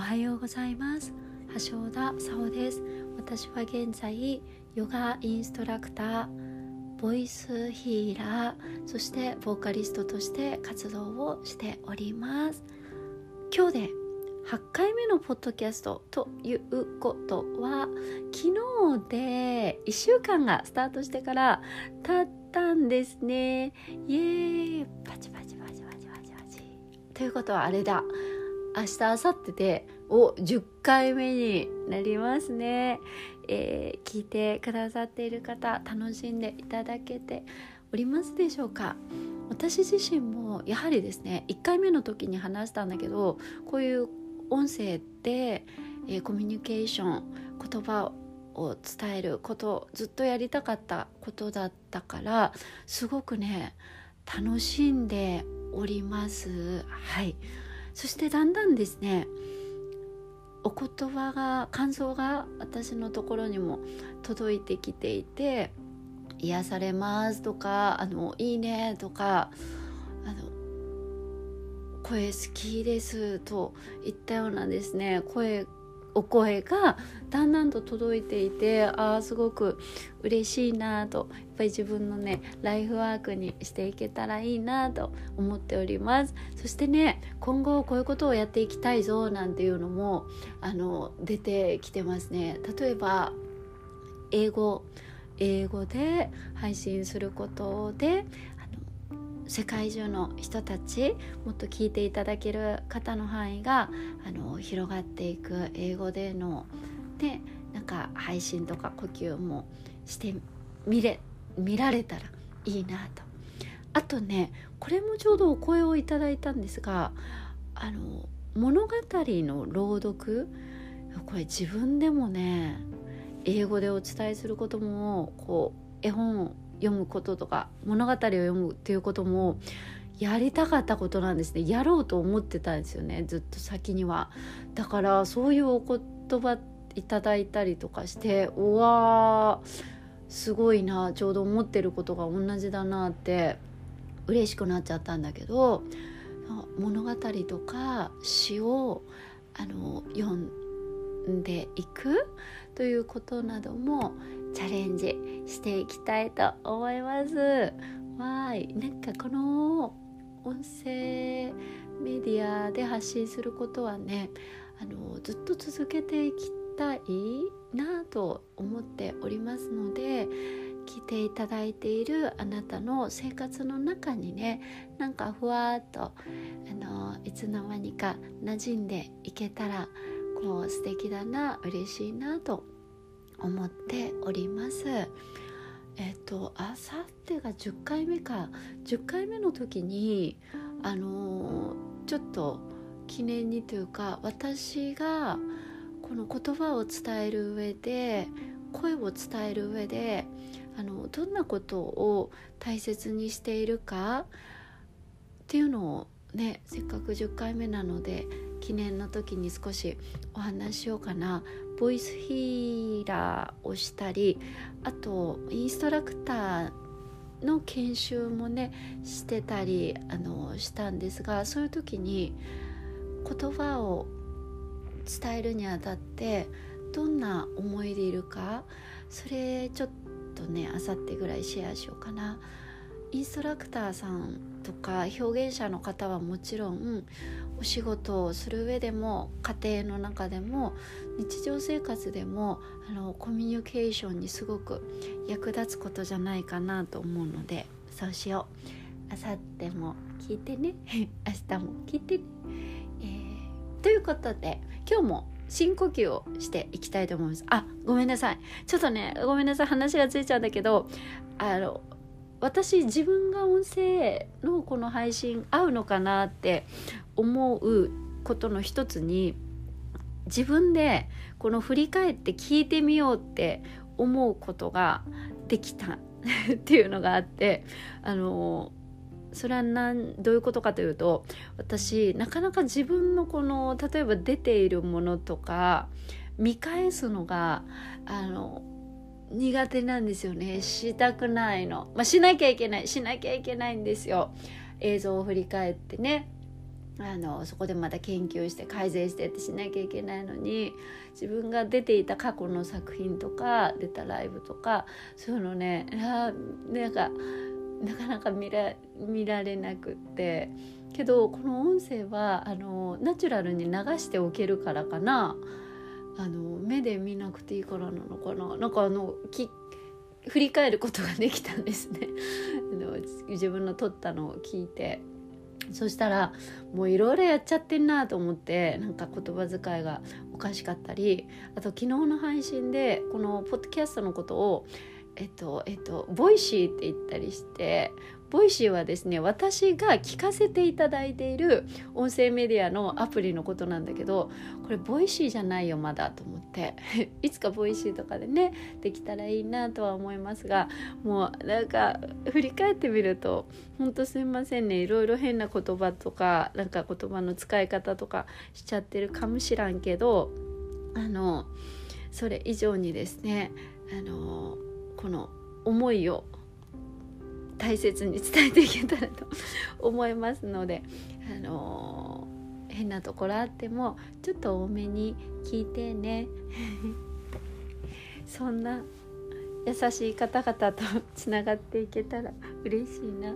おはようございます。橋尾田沙穂です。私は現在ヨガインストラクターボイスヒーラーそしてボーカリストとして活動をしております。今日で8回目のポッドキャストということは昨日で1週間がスタートしてから経ったんですね。イエーイ。パチパチパチパチパチパチ。ということはあれだ。明日明後日でお10回目になりますね、えー、聞いてくださっている方楽しんでいただけておりますでしょうか。私自身もやはりですね1回目の時に話したんだけどこういう音声で、えー、コミュニケーション言葉を伝えることずっとやりたかったことだったからすごくね楽しんでおります。はい。そしてだんだんですねお言葉が感想が私のところにも届いてきていて癒されますとかあのいいねとかあの声好きですといったようなですね。声お声がだんだんと届いていてああすごく嬉しいなと。やっぱり自分のねライフワークにしていけたらいいなと思っております。そしてね今後こういうことをやっていきたいぞなんていうのもあの出てきてますね。例えば英語。英語で配信することで世界中の人たちもっと聞いていただける方の範囲があの広がっていく英語でのでなんか配信とか呼吸もしてみれ見られたらいいなと。あとねこれもちょうどお声をいただいたんですがあの物語の朗読これ自分でもね英語でお伝えすることもこう絵本読むこととか物語を読むっていうこともやりたかったことなんですね。やろうと思ってたんですよねずっと先には。だからそういうお言葉いただいたりとかしてうわーすごいなちょうど思ってることが同じだなって嬉しくなっちゃったんだけど物語とか詩をあの読んでいくということなどもチャレンジしていきたいと思います。わーいなんかこの音声メディアで発信することはねあのずっと続けていきたいなと思っておりますので聞いていただいているあなたの生活の中にねなんかふわっとあのいつの間にか馴染んでいけたらこう素敵だな嬉しいなと思っております。えっ、とあさってが10回目か10回目の時にあの、ちょっと記念にというか私がこの言葉を伝える上で声を伝える上であのどんなことを大切にしているかっていうのをねせっかく10回目なので記念の時に少しお話しようかなボイスヒーラーをしたりあとインストラクターの研修もねしてたりあのしたんですがそういう時に言葉を伝えるにあたってどんな思いでいるかそれちょっとねあさってぐらいシェアしようかな。インストラクターさんとか表現者の方はもちろんお仕事をする上でも家庭の中でも日常生活でもあのコミュニケーションにすごく役立つことじゃないかなと思うのでそうしよう。あさっても聞いてね。明日も聞いてね、えー、ということで今日も深呼吸をしていきたいと思います。あごめんなさい。ちょっとねごめんなさい。話がついちゃうんだけどあの私自分が音声のこの配信合うのかなって思うことの一つに自分でこの振り返って聞いてみようって思うことができた。っていうのがあって。あのそれは何どういうことかというと私なかなか自分のこの例えば出ているものとか見返すのがあの苦手なんですよね。したくないの、まあ、しなきゃいけない。しなきゃいけないんですよ。映像を振り返ってね。あのそこでまた研究して改善してってしなきゃいけないのに自分が出ていた過去の作品とか出たライブとかそういうのねあなんかなかなか見ら見られなくってけどこの音声はあのナチュラルに流しておけるからかな。あの目で見なくていいからなのかな。なんかあのき振り返ることができたんですね。あの自分の撮ったのを聞いて。そしたらもういろいろやっちゃってんなと思ってなんか言葉遣いがおかしかったりあと昨日の配信でこのポッドキャストのことをえっとえっと Voicyって言ったりして Voicyはですね私が聞かせていただいている音声メディアのアプリのことなんだけどこれ Voicyじゃないよまだと思って。いつか Voicyとかでねできたらいいなとは思いますがもうなんか振り返ってみるとほんとすいませんね。いろいろ変な言葉とかなんか言葉の使い方とかしちゃってるかもしらんけどあのそれ以上にですねあのこの思いを大切に伝えていけたらと思いますので、あのー、変なところあってもちょっと多めに聞いてね。そんな優しい方々とつながっていけたら嬉しいな。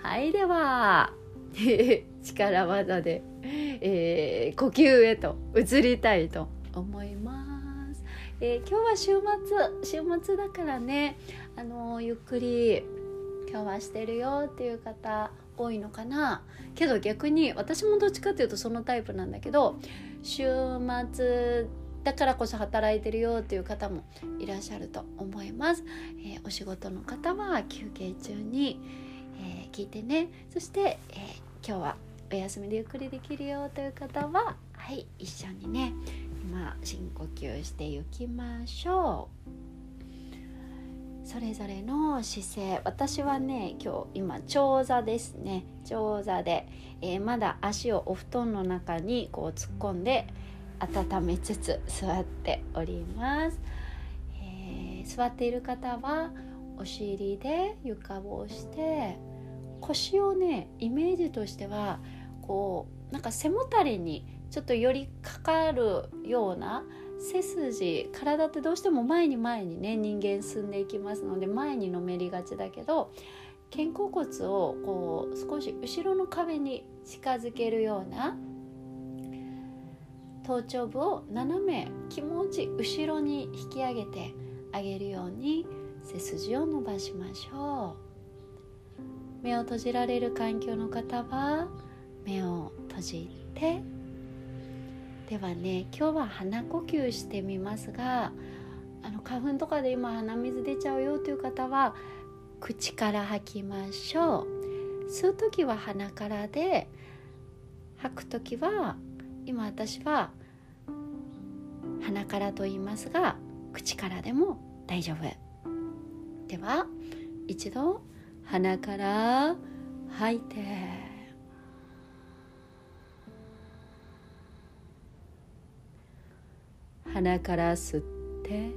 はいでは 力技で、えー、呼吸へと移りたいと思います、えー、今日は週末週末だからね。あのー、ゆっくり今日はしてるよっていう方多いのかな？けど逆に私もどっちかっていうとそのタイプなんだけど週末だからこそ働いてるよっていう方もいらっしゃると思います、えー、お仕事の方は休憩中に、えー、聞いてね。そして、えー、今日はお休みでゆっくりできるよという方ははい一緒にね今深呼吸していきましょう。それぞれの姿勢。私はね今日今長座ですね。長座で、えー、まだ足をお布団の中にこう突っ込んで温めつつ座っております、えー、座っている方はお尻で床を押して腰をねイメージとしてはこうなんか背もたれにちょっと寄りかかるような背筋体ってどうしても前に前にね人間進んでいきますので前にのめりがちだけど肩甲骨をこう少し後ろの壁に近づけるような頭頂部を斜め気持ち後ろに引き上げてあげるように背筋を伸ばしましょう。目を閉じられる環境の方は目を閉じてではね今日は鼻呼吸してみますがあの花粉とかで今鼻水出ちゃうよという方は口から吐きましょう。吸う時は鼻からで吐く時は今私は鼻からと言いますが口からでも大丈夫。では一度鼻から吐いて。鼻から吸って。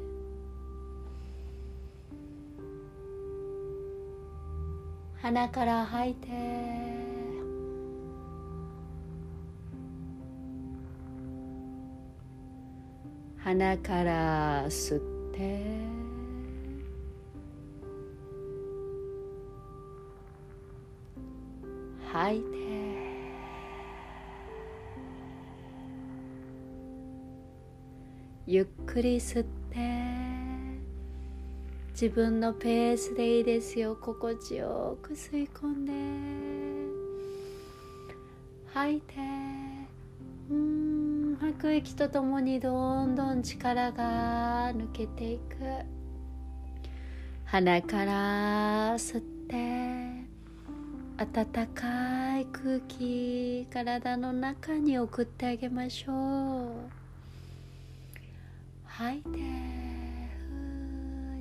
鼻から吐いて。鼻から吸って。吐いて。ゆっくり吸って自分のペースでいいですよ。心地よく吸い込んで吐いてうん吐く息とともにどんどん力が抜けていく。鼻から吸って暖かい空気体の中に送ってあげましょう。吐いて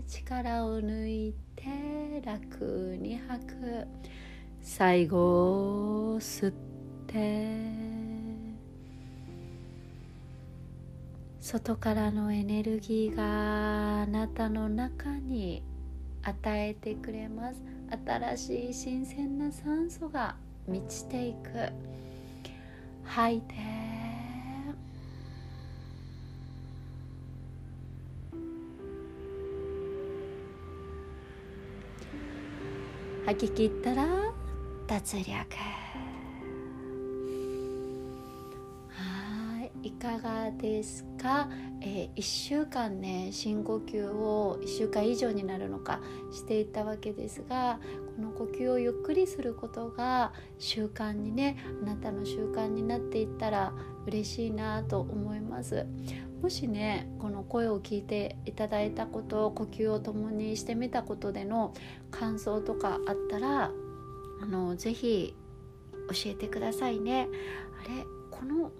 力を抜いて楽に吐く。最後吸って。外からのエネルギーがあなたの中に与えてくれます。新しい新鮮な酸素が満ちていく。吐いて。吐き切ったら脱力。はいいかがですか、えー、1週間ね深呼吸を1週間以上になるのかしていたわけですがこの呼吸をゆっくりすることが習慣にねあなたの習慣になっていったら嬉しいなと思います。もしねこの声を聞いていただいたこと呼吸を共にしてみたことでの感想とかあったらあのぜひ教えてくださいねあれこの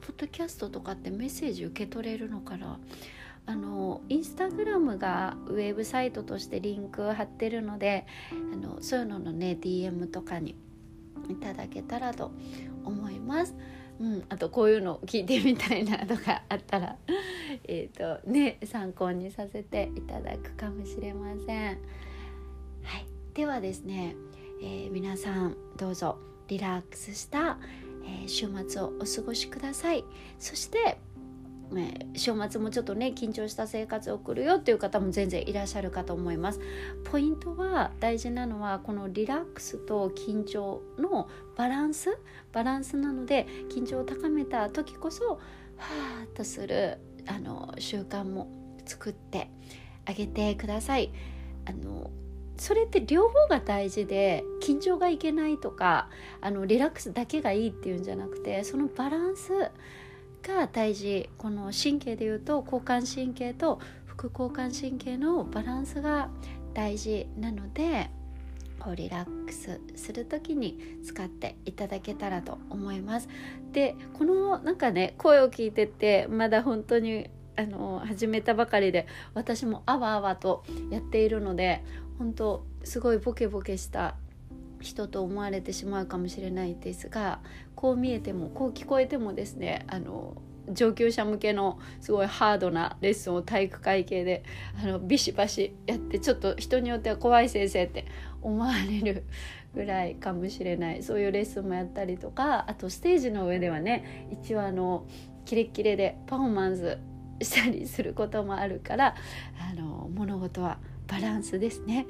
ポッドキャストとかってメッセージ受け取れるのかな？あのインスタグラムがウェブサイトとしてリンク貼ってるのであのそういうののね DM とかにいただけたらと思います。うん、あとこういうの聞いてみたいなとかあったら えとね参考にさせていただくかもしれません。はい、ではですね、えー、皆さんどうぞリラックスした、えー、週末をお過ごしください。そしてね、週末もちょっとね緊張した生活を送るよっていう方も全然いらっしゃるかと思います。ポイントは大事なのはこのリラックスと緊張のバランス。バランスなので緊張を高めた時こそはーっとするあの習慣も作ってあげてください。あのそれって両方が大事で緊張がいけないとかあのリラックスだけがいいっていうんじゃなくてそのバランスが大事この神経でいうと交感神経と副交感神経のバランスが大事なのでこうリラックスする時に使っていただけたらと思います。でこのなんかね声を聞いててまだ本当にあの始めたばかりで私もあわあわとやっているので本当すごいボケボケした人と思われてしまうかもしれないですがこう見えてもこう聞こえてもですねあの上級者向けのすごいハードなレッスンを体育会系であのビシバシやってちょっと人によっては怖い先生って思われるぐらいかもしれない。そういうレッスンもやったりとかあとステージの上ではね一応あのキレッキレでパフォーマンスしたりすることもあるからあの物事はバランスですね。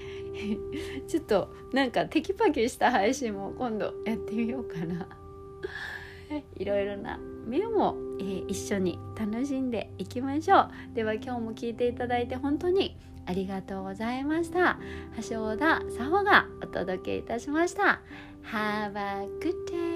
ちょっとなんかテキパキした配信も今度やってみようかな。いろいろな面も、えー、一緒に楽しんでいきましょう。では今日も聞いていただいて本当にありがとうございました。橋田沙穂がお届けいたしました。Have a good day!